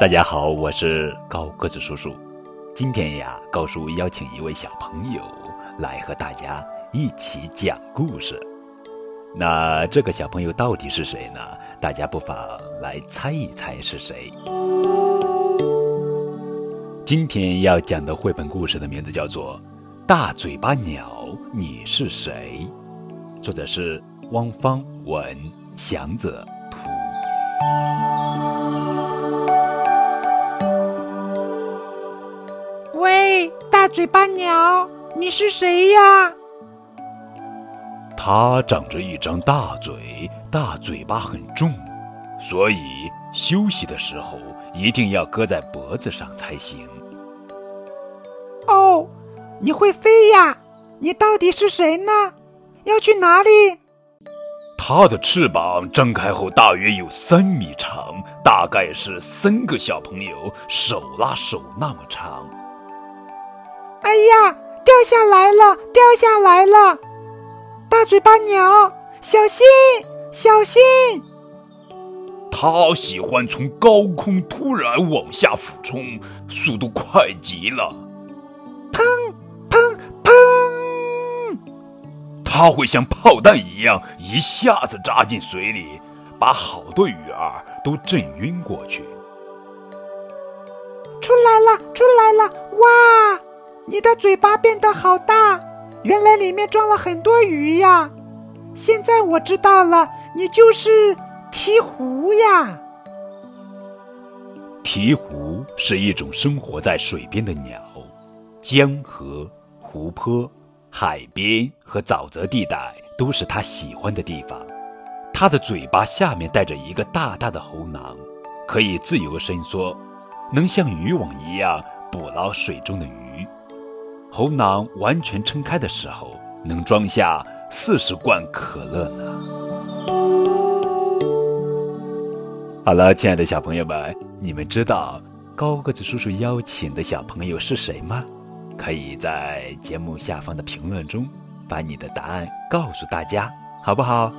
大家好，我是高个子叔叔。今天呀，高叔邀请一位小朋友来和大家一起讲故事。那这个小朋友到底是谁呢？大家不妨来猜一猜是谁。今天要讲的绘本故事的名字叫做《大嘴巴鸟，你是谁》，作者是汪芳文，祥子图。嘴巴鸟，你是谁呀？它长着一张大嘴，大嘴巴很重，所以休息的时候一定要搁在脖子上才行。哦，你会飞呀？你到底是谁呢？要去哪里？它的翅膀张开后大约有三米长，大概是三个小朋友手拉手那么长。哎呀，掉下来了，掉下来了！大嘴巴鸟，小心，小心！它喜欢从高空突然往下俯冲，速度快极了。砰砰砰！它会像炮弹一样一下子扎进水里，把好多鱼儿都震晕过去。出来了，出来了！哇，你的嘴巴变得好大！原来里面装了很多鱼呀！现在我知道了，你就是鹈鹕呀。鹈鹕是一种生活在水边的鸟，江河、湖泊、海边和沼泽地带都是它喜欢的地方。它的嘴巴下面带着一个大大的喉囊，可以自由伸缩，能像渔网一样捕捞水中的鱼。喉囊完全撑开的时候，能装下四十罐可乐呢。好了，亲爱的小朋友们，你们知道高个子叔叔邀请的小朋友是谁吗？可以在节目下方的评论中把你的答案告诉大家，好不好？